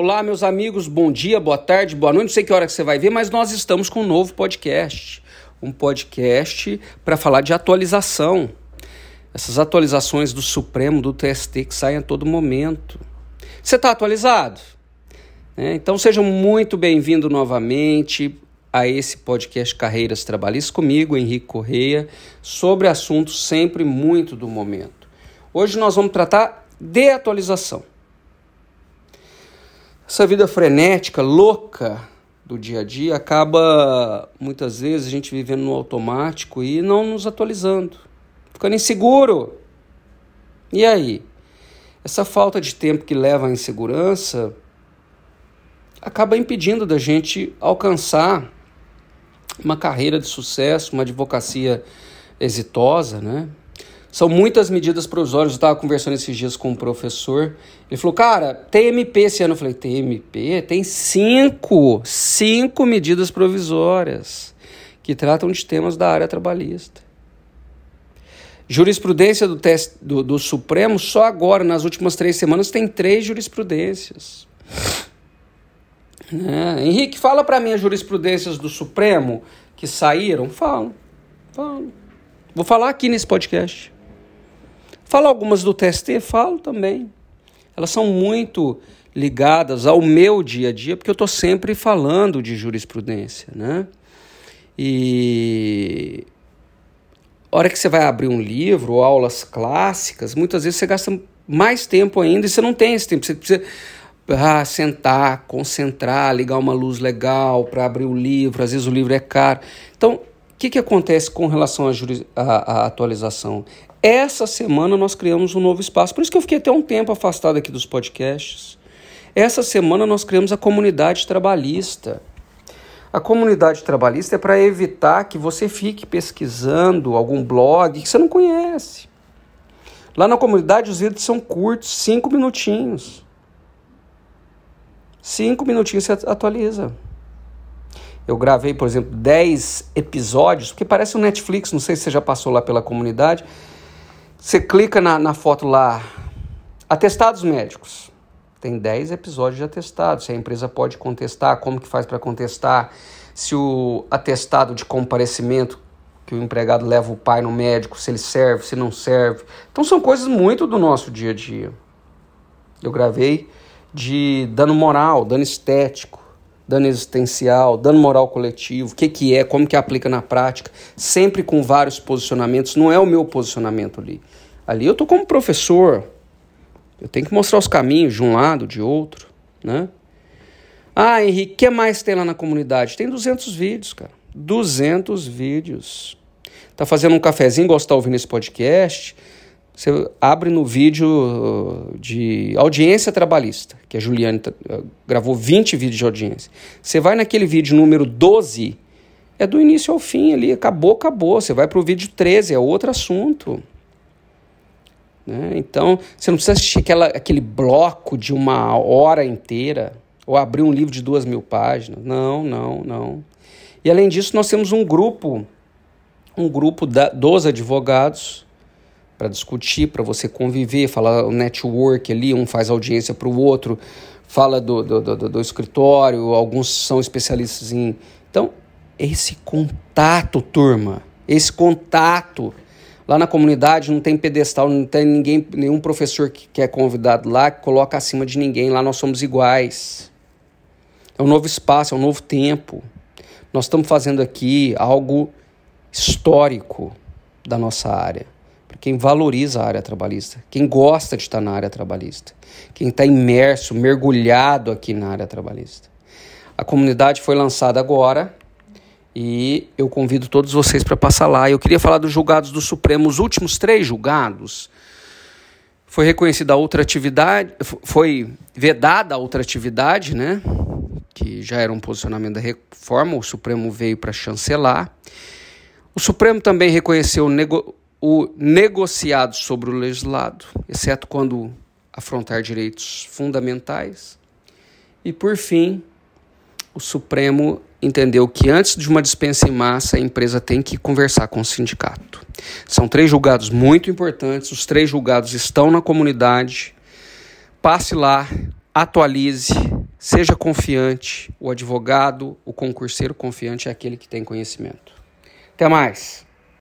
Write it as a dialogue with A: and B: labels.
A: Olá, meus amigos, bom dia, boa tarde, boa noite. Não sei que hora que você vai ver, mas nós estamos com um novo podcast. Um podcast para falar de atualização. Essas atualizações do Supremo, do TST, que saem a todo momento. Você está atualizado? É, então sejam muito bem-vindos novamente a esse podcast Carreiras Trabalhistas comigo, Henrique Correia, sobre assuntos sempre muito do momento. Hoje nós vamos tratar de atualização. Essa vida frenética, louca do dia a dia acaba muitas vezes a gente vivendo no automático e não nos atualizando, ficando inseguro. E aí? Essa falta de tempo que leva à insegurança acaba impedindo da gente alcançar uma carreira de sucesso, uma advocacia exitosa, né? São muitas medidas provisórias. Eu estava conversando esses dias com um professor. Ele falou, cara, tem MP esse ano. Eu falei, tem MP? Tem cinco, cinco medidas provisórias que tratam de temas da área trabalhista. Jurisprudência do, teste, do, do Supremo, só agora, nas últimas três semanas, tem três jurisprudências. É. Henrique, fala para mim as jurisprudências do Supremo que saíram. Falo, falo. Vou falar aqui nesse podcast. Falo algumas do TST? Falo também. Elas são muito ligadas ao meu dia a dia, porque eu estou sempre falando de jurisprudência, né? E a hora que você vai abrir um livro ou aulas clássicas, muitas vezes você gasta mais tempo ainda e você não tem esse tempo. Você precisa ah, sentar, concentrar, ligar uma luz legal para abrir o livro. Às vezes o livro é caro. Então, que, que acontece com relação à atualização? Essa semana nós criamos um novo espaço, por isso que eu fiquei até um tempo afastado aqui dos podcasts. Essa semana nós criamos a comunidade trabalhista. A comunidade trabalhista é para evitar que você fique pesquisando algum blog que você não conhece. Lá na comunidade os vídeos são curtos, cinco minutinhos. Cinco minutinhos você atualiza. Eu gravei, por exemplo, dez episódios, porque parece um Netflix, não sei se você já passou lá pela comunidade. Você clica na, na foto lá, atestados médicos. Tem 10 episódios de atestado. Se a empresa pode contestar, como que faz para contestar, se o atestado de comparecimento que o empregado leva o pai no médico, se ele serve, se não serve. Então são coisas muito do nosso dia a dia. Eu gravei de dano moral, dano estético, dano existencial, dano moral coletivo, o que, que é, como que aplica na prática, sempre com vários posicionamentos. Não é o meu posicionamento ali. Ali eu tô como professor, eu tenho que mostrar os caminhos de um lado, de outro, né? Ah, Henrique, o que mais tem lá na comunidade? Tem 200 vídeos, cara. 200 vídeos. Tá fazendo um cafezinho, gosta de ouvindo esse podcast? Você abre no vídeo uh, de audiência trabalhista, que a Juliane uh, gravou 20 vídeos de audiência. Você vai naquele vídeo número 12, é do início ao fim ali, acabou, acabou. Você vai para o vídeo 13, é outro assunto. Né? Então, você não precisa assistir aquela, aquele bloco de uma hora inteira, ou abrir um livro de duas mil páginas. Não, não, não. E além disso, nós temos um grupo, um grupo da, dos advogados para discutir, para você conviver, falar o network ali, um faz audiência para o outro, fala do, do, do, do, escritório, alguns são especialistas em. Então, esse contato, turma, esse contato. Lá na comunidade não tem pedestal, não tem ninguém, nenhum professor que é convidado lá que coloca acima de ninguém. Lá nós somos iguais. É um novo espaço, é um novo tempo. Nós estamos fazendo aqui algo histórico da nossa área quem valoriza a área trabalhista, quem gosta de estar na área trabalhista, quem está imerso, mergulhado aqui na área trabalhista. A comunidade foi lançada agora e eu convido todos vocês para passar lá. Eu queria falar dos julgados do Supremo, os últimos três julgados. Foi reconhecida outra atividade, foi vedada a outra atividade, né? Que já era um posicionamento da reforma, o Supremo veio para chancelar. O Supremo também reconheceu o negociado sobre o legislado, exceto quando afrontar direitos fundamentais. E, por fim, o Supremo entendeu que antes de uma dispensa em massa, a empresa tem que conversar com o sindicato. São três julgados muito importantes, os três julgados estão na comunidade. Passe lá, atualize, Seja confiante. O advogado, o concurseiro confiante é aquele que tem conhecimento. Até mais.